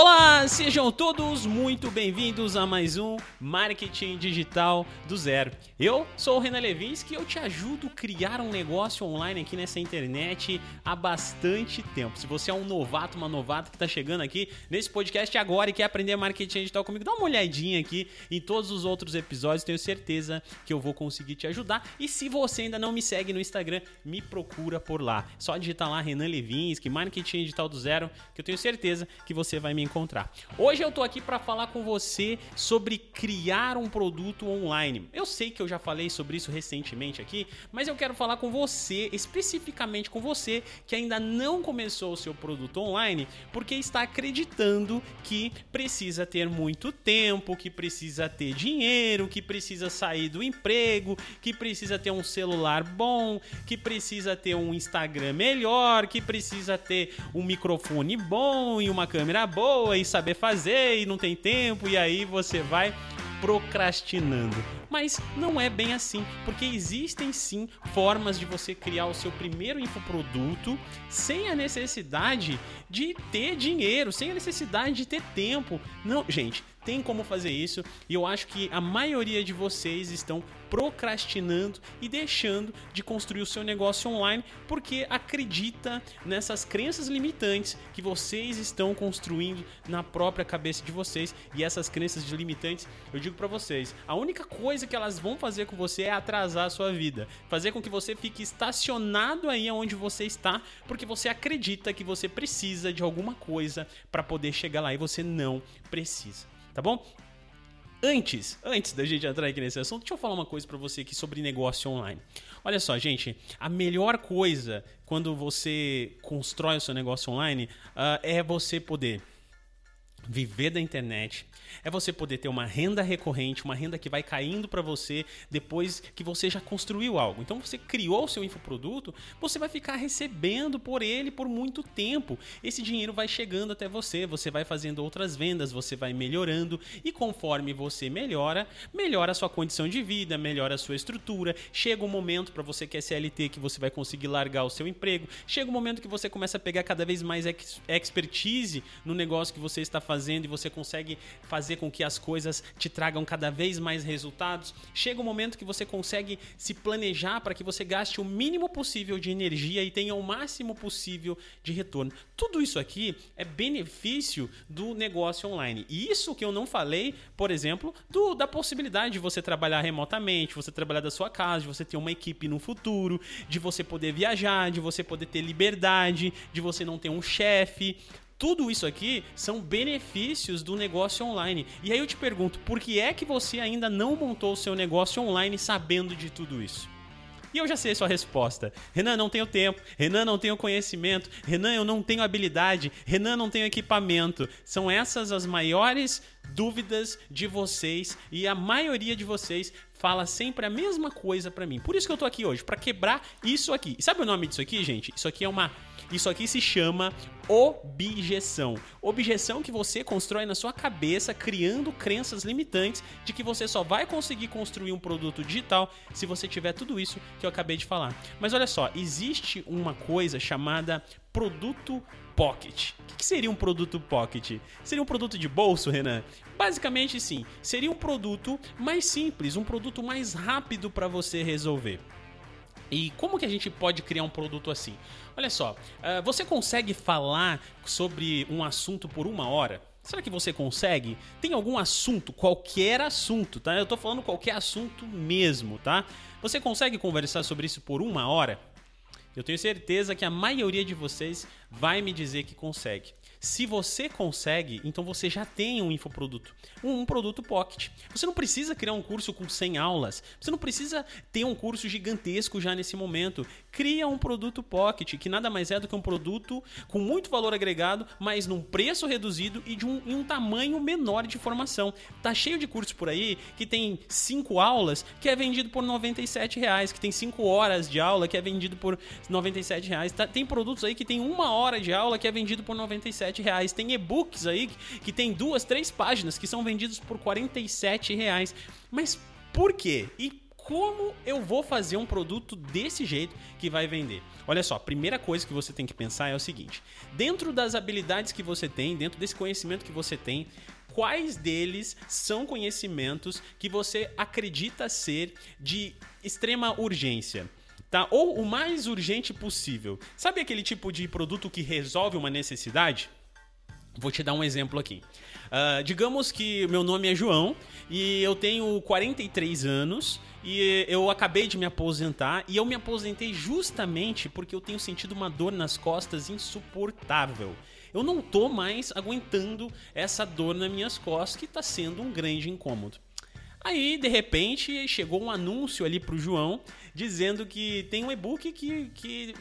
Olá, sejam todos muito bem-vindos a mais um Marketing Digital do Zero. Eu sou o Renan Levinsky e eu te ajudo a criar um negócio online aqui nessa internet há bastante tempo. Se você é um novato, uma novata que está chegando aqui nesse podcast agora e quer aprender marketing digital comigo, dá uma olhadinha aqui em todos os outros episódios, tenho certeza que eu vou conseguir te ajudar. E se você ainda não me segue no Instagram, me procura por lá. Só digitar lá Renan Levinsky, Marketing Digital do Zero, que eu tenho certeza que você vai me encontrar. Hoje eu tô aqui para falar com você sobre criar um produto online. Eu sei que eu já falei sobre isso recentemente aqui, mas eu quero falar com você, especificamente com você que ainda não começou o seu produto online, porque está acreditando que precisa ter muito tempo, que precisa ter dinheiro, que precisa sair do emprego, que precisa ter um celular bom, que precisa ter um Instagram melhor, que precisa ter um microfone bom e uma câmera boa e saber fazer e não tem tempo e aí você vai procrastinando. Mas não é bem assim, porque existem sim formas de você criar o seu primeiro infoproduto sem a necessidade de ter dinheiro, sem a necessidade de ter tempo. Não, gente, tem como fazer isso e eu acho que a maioria de vocês estão procrastinando e deixando de construir o seu negócio online porque acredita nessas crenças limitantes que vocês estão construindo na própria cabeça de vocês e essas crenças limitantes, eu digo para vocês, a única coisa que elas vão fazer com você é atrasar a sua vida, fazer com que você fique estacionado aí onde você está, porque você acredita que você precisa de alguma coisa para poder chegar lá e você não precisa tá bom? Antes, antes da gente entrar aqui nesse assunto, deixa eu falar uma coisa para você aqui sobre negócio online. Olha só, gente, a melhor coisa quando você constrói o seu negócio online uh, é você poder viver da internet, é você poder ter uma renda recorrente, uma renda que vai caindo para você depois que você já construiu algo. Então você criou o seu infoproduto, você vai ficar recebendo por ele por muito tempo. Esse dinheiro vai chegando até você, você vai fazendo outras vendas, você vai melhorando e conforme você melhora, melhora a sua condição de vida, melhora a sua estrutura. Chega um momento para você que é CLT que você vai conseguir largar o seu emprego. Chega um momento que você começa a pegar cada vez mais expertise no negócio que você está fazendo e você consegue fazer com que as coisas te tragam cada vez mais resultados. Chega um momento que você consegue se planejar para que você gaste o mínimo possível de energia e tenha o máximo possível de retorno. Tudo isso aqui é benefício do negócio online. E isso que eu não falei, por exemplo, do, da possibilidade de você trabalhar remotamente, você trabalhar da sua casa, de você ter uma equipe no futuro, de você poder viajar, de você poder ter liberdade, de você não ter um chefe. Tudo isso aqui são benefícios do negócio online. E aí eu te pergunto, por que é que você ainda não montou o seu negócio online sabendo de tudo isso? E eu já sei a sua resposta. Renan, não tenho tempo. Renan, não tenho conhecimento. Renan, eu não tenho habilidade. Renan, não tenho equipamento. São essas as maiores dúvidas de vocês e a maioria de vocês fala sempre a mesma coisa para mim. Por isso que eu tô aqui hoje, para quebrar isso aqui. E sabe o nome disso aqui, gente? Isso aqui é uma isso aqui se chama objeção. Objeção que você constrói na sua cabeça, criando crenças limitantes de que você só vai conseguir construir um produto digital se você tiver tudo isso que eu acabei de falar. Mas olha só, existe uma coisa chamada produto pocket. O que seria um produto pocket? Seria um produto de bolso, Renan? Basicamente, sim. Seria um produto mais simples, um produto mais rápido para você resolver. E como que a gente pode criar um produto assim? Olha só, uh, você consegue falar sobre um assunto por uma hora? Será que você consegue? Tem algum assunto, qualquer assunto, tá? Eu tô falando qualquer assunto mesmo, tá? Você consegue conversar sobre isso por uma hora? Eu tenho certeza que a maioria de vocês vai me dizer que consegue. Se você consegue, então você já tem um infoproduto, um, um produto pocket. Você não precisa criar um curso com 100 aulas, você não precisa ter um curso gigantesco já nesse momento. Cria um produto pocket, que nada mais é do que um produto com muito valor agregado, mas num preço reduzido e de um, em um tamanho menor de formação. Tá cheio de cursos por aí que tem 5 aulas que é vendido por 97 reais, que tem 5 horas de aula que é vendido por 97 reais. Tá, tem produtos aí que tem uma hora de aula que é vendido por 97 reais. Tem e-books aí que tem duas, três páginas que são vendidos por 47 reais. Mas por quê? E como eu vou fazer um produto desse jeito que vai vender? Olha só, a primeira coisa que você tem que pensar é o seguinte: dentro das habilidades que você tem, dentro desse conhecimento que você tem, quais deles são conhecimentos que você acredita ser de extrema urgência? Tá? Ou o mais urgente possível. Sabe aquele tipo de produto que resolve uma necessidade? Vou te dar um exemplo aqui. Uh, digamos que meu nome é João e eu tenho 43 anos e eu acabei de me aposentar e eu me aposentei justamente porque eu tenho sentido uma dor nas costas insuportável. Eu não tô mais aguentando essa dor nas minhas costas que está sendo um grande incômodo. Aí, de repente, chegou um anúncio ali pro João dizendo que tem um e-book que, que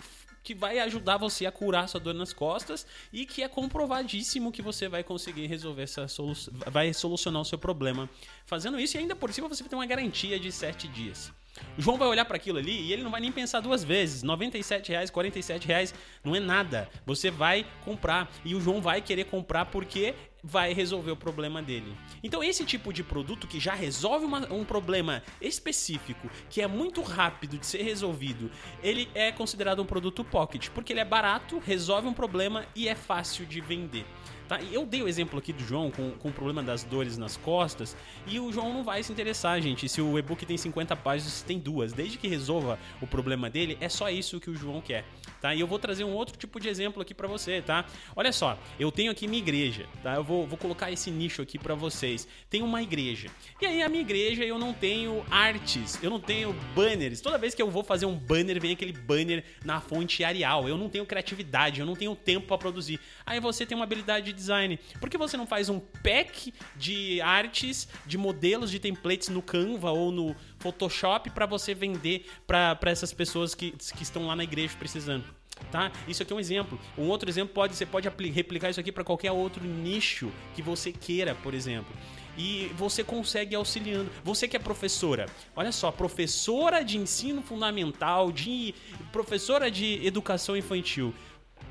que vai ajudar você a curar sua dor nas costas e que é comprovadíssimo que você vai conseguir resolver essa solução, vai solucionar o seu problema fazendo isso e ainda por cima você vai ter uma garantia de 7 dias. O João vai olhar para aquilo ali e ele não vai nem pensar duas vezes. 97 reais, 47 reais não é nada. Você vai comprar e o João vai querer comprar porque vai resolver o problema dele. Então, esse tipo de produto que já resolve uma, um problema específico, que é muito rápido de ser resolvido, ele é considerado um produto pocket, porque ele é barato, resolve um problema e é fácil de vender. Tá? Eu dei o exemplo aqui do João com, com o problema das dores nas costas e o João não vai se interessar, gente. Se o e-book tem 50 páginas, tem duas. Desde que resolva o problema dele, é só isso que o João quer. Tá? E eu vou trazer um outro tipo de exemplo aqui para você, tá? Olha só, eu tenho aqui minha igreja, tá? Eu vou, vou colocar esse nicho aqui para vocês. Tem uma igreja. E aí a minha igreja eu não tenho artes, eu não tenho banners. Toda vez que eu vou fazer um banner, vem aquele banner na fonte Arial. Eu não tenho criatividade, eu não tenho tempo para produzir. Aí você tem uma habilidade design. Por que você não faz um pack de artes, de modelos, de templates no Canva ou no Photoshop para você vender para essas pessoas que, que estão lá na igreja precisando? Tá? Isso aqui é um exemplo. Um outro exemplo pode você pode replicar isso aqui para qualquer outro nicho que você queira, por exemplo e você consegue auxiliando. Você que é professora, olha só, professora de ensino fundamental, de professora de educação infantil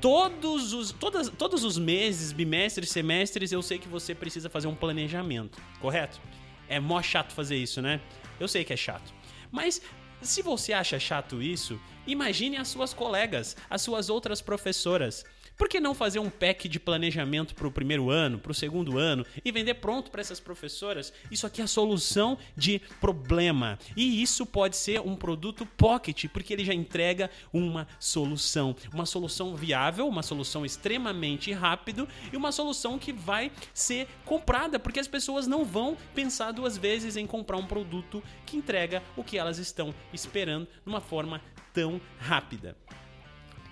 todos os, todas, todos os meses, bimestres, semestres, eu sei que você precisa fazer um planejamento, correto? É mó chato fazer isso, né? Eu sei que é chato. Mas se você acha chato isso, imagine as suas colegas, as suas outras professoras. Por que não fazer um pack de planejamento para o primeiro ano, para o segundo ano e vender pronto para essas professoras? Isso aqui é a solução de problema. E isso pode ser um produto pocket, porque ele já entrega uma solução. Uma solução viável, uma solução extremamente rápido e uma solução que vai ser comprada, porque as pessoas não vão pensar duas vezes em comprar um produto que entrega o que elas estão esperando de uma forma tão rápida.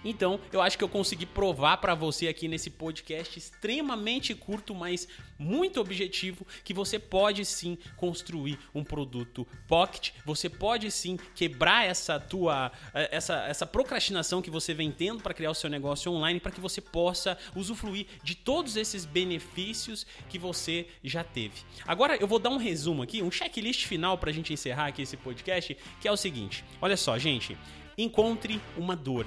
Então, eu acho que eu consegui provar para você aqui nesse podcast extremamente curto, mas muito objetivo, que você pode sim construir um produto pocket, você pode sim quebrar essa tua eh, essa, essa procrastinação que você vem tendo para criar o seu negócio online, para que você possa usufruir de todos esses benefícios que você já teve. Agora eu vou dar um resumo aqui, um checklist final para a gente encerrar aqui esse podcast, que é o seguinte: olha só, gente, encontre uma dor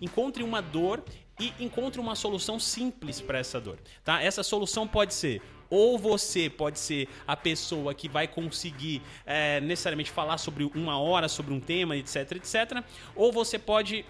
encontre uma dor e encontre uma solução simples para essa dor, tá? Essa solução pode ser ou você pode ser a pessoa que vai conseguir é, necessariamente falar sobre uma hora sobre um tema, etc, etc, ou você pode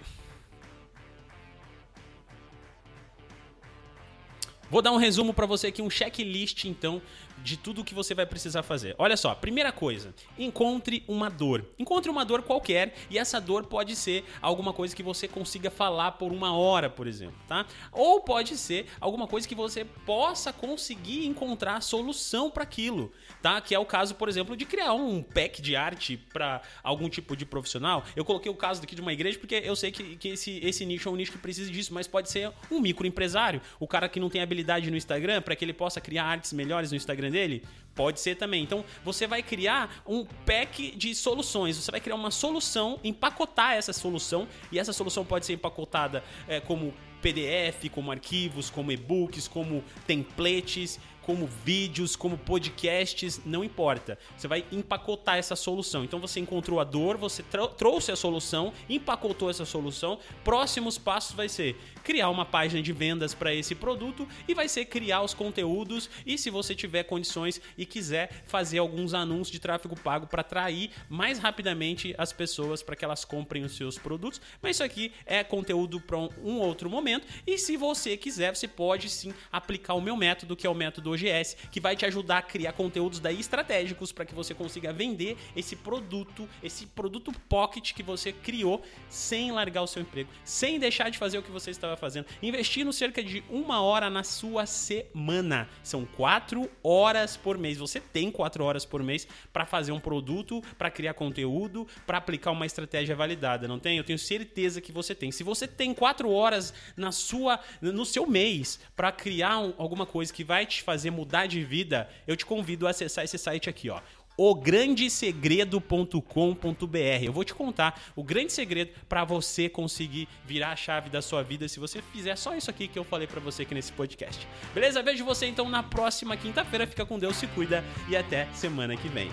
Vou dar um resumo para você aqui, um checklist então de tudo que você vai precisar fazer. Olha só, primeira coisa, encontre uma dor. Encontre uma dor qualquer e essa dor pode ser alguma coisa que você consiga falar por uma hora, por exemplo, tá? Ou pode ser alguma coisa que você possa conseguir encontrar solução para aquilo, tá? Que é o caso, por exemplo, de criar um pack de arte para algum tipo de profissional. Eu coloquei o caso aqui de uma igreja porque eu sei que, que esse, esse nicho é um nicho que precisa disso, mas pode ser um microempresário, o cara que não tem habilidade no Instagram para que ele possa criar artes melhores no Instagram Instagram dele? Pode ser também. Então, você vai criar um pack de soluções. Você vai criar uma solução, empacotar essa solução, e essa solução pode ser empacotada é, como PDF, como arquivos, como e-books, como templates, como vídeos, como podcasts, não importa. Você vai empacotar essa solução. Então você encontrou a dor, você trouxe a solução, empacotou essa solução. Próximos passos vai ser criar uma página de vendas para esse produto e vai ser criar os conteúdos e se você tiver condições e quiser fazer alguns anúncios de tráfego pago para atrair mais rapidamente as pessoas para que elas comprem os seus produtos. Mas isso aqui é conteúdo para um outro momento e se você quiser, você pode sim aplicar o meu método, que é o método OGS, que vai te ajudar a criar conteúdos daí estratégicos para que você consiga vender esse produto, esse produto pocket que você criou sem largar o seu emprego, sem deixar de fazer o que você estava fazendo. Investindo cerca de uma hora na sua semana. São quatro horas por mês. Você tem quatro horas por mês para fazer um produto, para criar conteúdo, para aplicar uma estratégia validada, não tem? Eu tenho certeza que você tem. Se você tem quatro horas na sua, no seu mês para criar um, alguma coisa que vai te fazer mudar de vida, eu te convido a acessar esse site aqui, ó ograndesegredo.com.br. Eu vou te contar o grande segredo para você conseguir virar a chave da sua vida se você fizer só isso aqui que eu falei para você aqui nesse podcast. Beleza? Vejo você então na próxima quinta-feira. Fica com Deus, se cuida e até semana que vem.